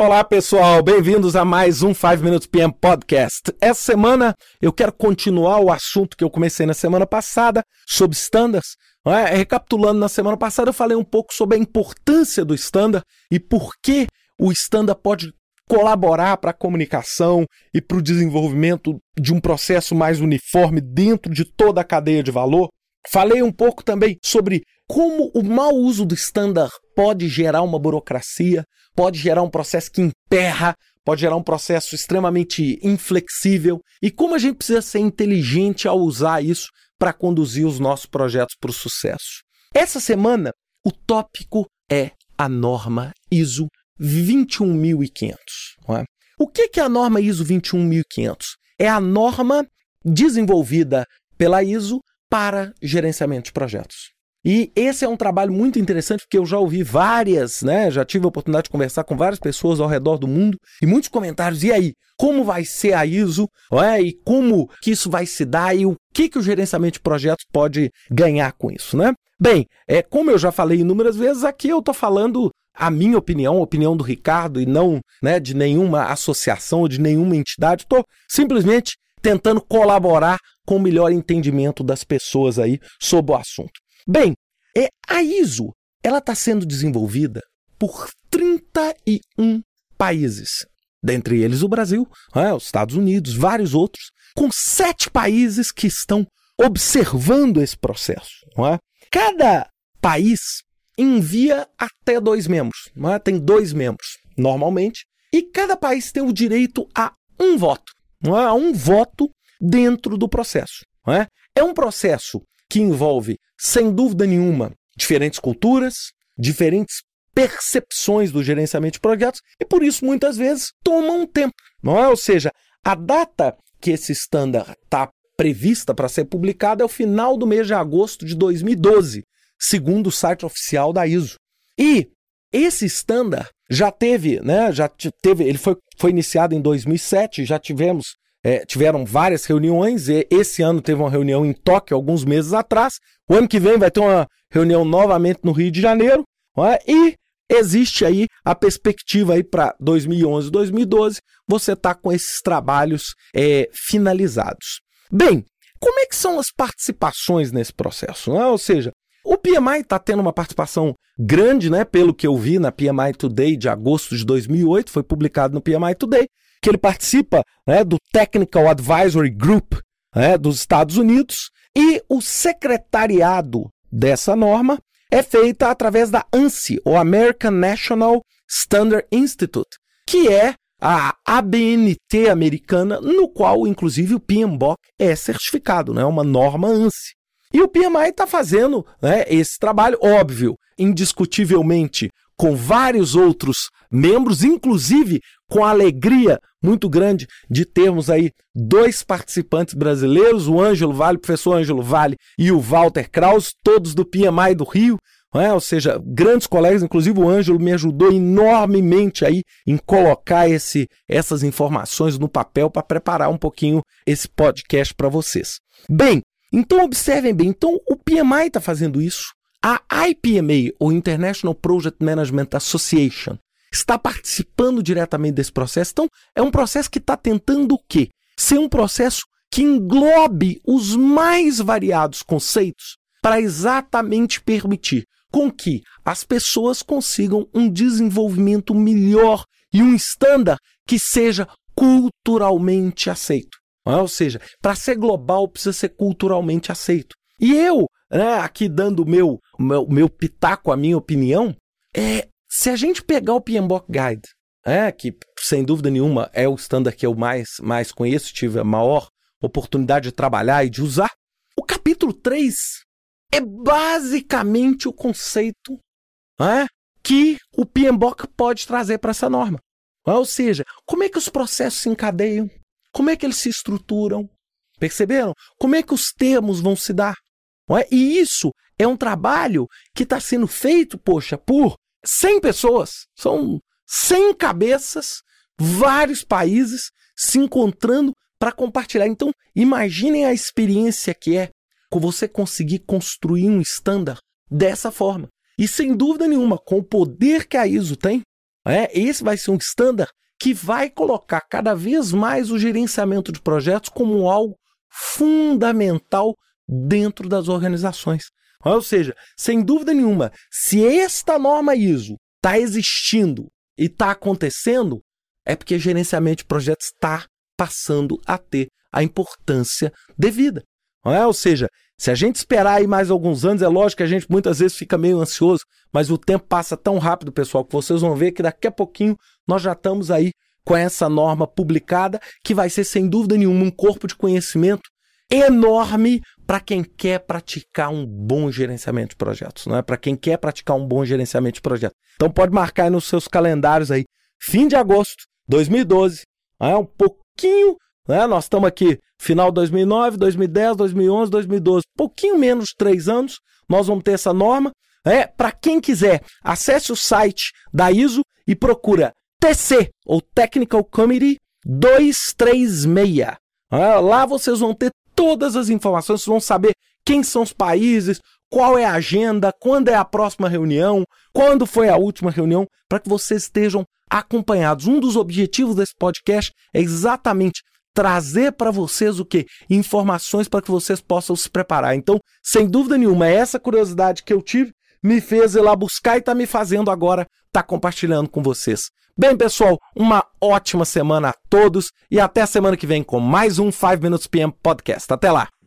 Olá pessoal, bem-vindos a mais um 5 Minutes PM Podcast. Essa semana eu quero continuar o assunto que eu comecei na semana passada sobre standards. É? Recapitulando, na semana passada eu falei um pouco sobre a importância do standard e por que o standard pode colaborar para a comunicação e para o desenvolvimento de um processo mais uniforme dentro de toda a cadeia de valor. Falei um pouco também sobre como o mau uso do standard pode gerar uma burocracia, pode gerar um processo que emperra, pode gerar um processo extremamente inflexível e como a gente precisa ser inteligente ao usar isso para conduzir os nossos projetos para o sucesso. Essa semana, o tópico é a norma ISO 21500. É? O que é a norma ISO 21500? É a norma desenvolvida pela ISO para gerenciamento de projetos. E esse é um trabalho muito interessante porque eu já ouvi várias, né? Já tive a oportunidade de conversar com várias pessoas ao redor do mundo e muitos comentários. E aí, como vai ser a ISO? É? E como que isso vai se dar? E o que, que o gerenciamento de projetos pode ganhar com isso, né? Bem, é, como eu já falei inúmeras vezes, aqui eu estou falando a minha opinião, a opinião do Ricardo, e não né, de nenhuma associação ou de nenhuma entidade. Estou simplesmente tentando colaborar com o melhor entendimento das pessoas aí sobre o assunto. Bem, é, a ISO ela está sendo desenvolvida por 31 países, dentre eles o Brasil, é, os Estados Unidos, vários outros, com sete países que estão observando esse processo. É? Cada país envia até dois membros, é? tem dois membros normalmente, e cada país tem o direito a um voto, é? a um voto dentro do processo. É? é um processo que envolve, sem dúvida nenhuma, diferentes culturas, diferentes percepções do gerenciamento de projetos e por isso muitas vezes toma um tempo, não é? Ou seja, a data que esse standard está prevista para ser publicada é o final do mês de agosto de 2012, segundo o site oficial da ISO. E esse standard já teve, né? Já teve, ele foi, foi iniciado em 2007, já tivemos é, tiveram várias reuniões. E esse ano teve uma reunião em Tóquio, alguns meses atrás. O ano que vem vai ter uma reunião novamente no Rio de Janeiro. É? E existe aí a perspectiva aí para 2011, 2012, você está com esses trabalhos é, finalizados. Bem, como é que são as participações nesse processo? É? Ou seja, o PMI está tendo uma participação grande, né? Pelo que eu vi na PMI Today de agosto de 2008, foi publicado no PMI Today que ele participa né, do Technical Advisory Group né, dos Estados Unidos e o secretariado dessa norma é feita através da ANSI, ou American National Standard Institute, que é a ABNT americana, no qual, inclusive, o PMBOK é certificado, né? uma norma ANSI. E o PMI está fazendo né, esse trabalho, óbvio, indiscutivelmente, com vários outros membros, inclusive com a alegria muito grande de termos aí dois participantes brasileiros, o Ângelo Vale, o professor Ângelo Vale e o Walter Kraus, todos do PMI do Rio, é? ou seja, grandes colegas, inclusive o Ângelo me ajudou enormemente aí em colocar esse, essas informações no papel para preparar um pouquinho esse podcast para vocês. Bem, então observem bem, então o PMI está fazendo isso, a IPMA, ou International Project Management Association, está participando diretamente desse processo. Então, é um processo que está tentando o quê? Ser um processo que englobe os mais variados conceitos para exatamente permitir com que as pessoas consigam um desenvolvimento melhor e um estándar que seja culturalmente aceito. É? Ou seja, para ser global precisa ser culturalmente aceito. E eu, né, aqui dando meu, meu, meu pitaco, a minha opinião, é se a gente pegar o PMBOK Guide, é, que sem dúvida nenhuma é o standard que eu mais, mais conheço, tive a maior oportunidade de trabalhar e de usar, o capítulo 3 é basicamente o conceito é, que o PMBOK pode trazer para essa norma. É, ou seja, como é que os processos se encadeiam, como é que eles se estruturam, perceberam? Como é que os termos vão se dar? É? E isso é um trabalho que está sendo feito, poxa, por 100 pessoas. São 100 cabeças, vários países se encontrando para compartilhar. Então, imaginem a experiência que é você conseguir construir um estándar dessa forma. E sem dúvida nenhuma, com o poder que a ISO tem, É, esse vai ser um standard que vai colocar cada vez mais o gerenciamento de projetos como algo fundamental dentro das organizações. Ou seja, sem dúvida nenhuma, se esta norma ISO está existindo e está acontecendo, é porque gerenciamento de projetos está passando a ter a importância devida. É? Ou seja, se a gente esperar aí mais alguns anos, é lógico que a gente muitas vezes fica meio ansioso, mas o tempo passa tão rápido, pessoal, que vocês vão ver que daqui a pouquinho nós já estamos aí com essa norma publicada, que vai ser sem dúvida nenhuma um corpo de conhecimento enorme para quem quer praticar um bom gerenciamento de projetos, não é? Para quem quer praticar um bom gerenciamento de projetos. Então pode marcar aí nos seus calendários aí, fim de agosto 2012, é um pouquinho, né? Nós estamos aqui final 2009, 2010, 2011, 2012, pouquinho menos três anos, nós vamos ter essa norma. É, para quem quiser, acesse o site da ISO e procura TC, ou Technical Committee 236. É, lá vocês vão ter todas as informações, vocês vão saber quem são os países, qual é a agenda, quando é a próxima reunião, quando foi a última reunião, para que vocês estejam acompanhados. Um dos objetivos desse podcast é exatamente trazer para vocês o que? Informações para que vocês possam se preparar. Então, sem dúvida nenhuma, essa curiosidade que eu tive me fez ir lá buscar e está me fazendo agora estar tá compartilhando com vocês. Bem, pessoal, uma ótima semana a todos e até a semana que vem com mais um 5 Minutes PM Podcast. Até lá!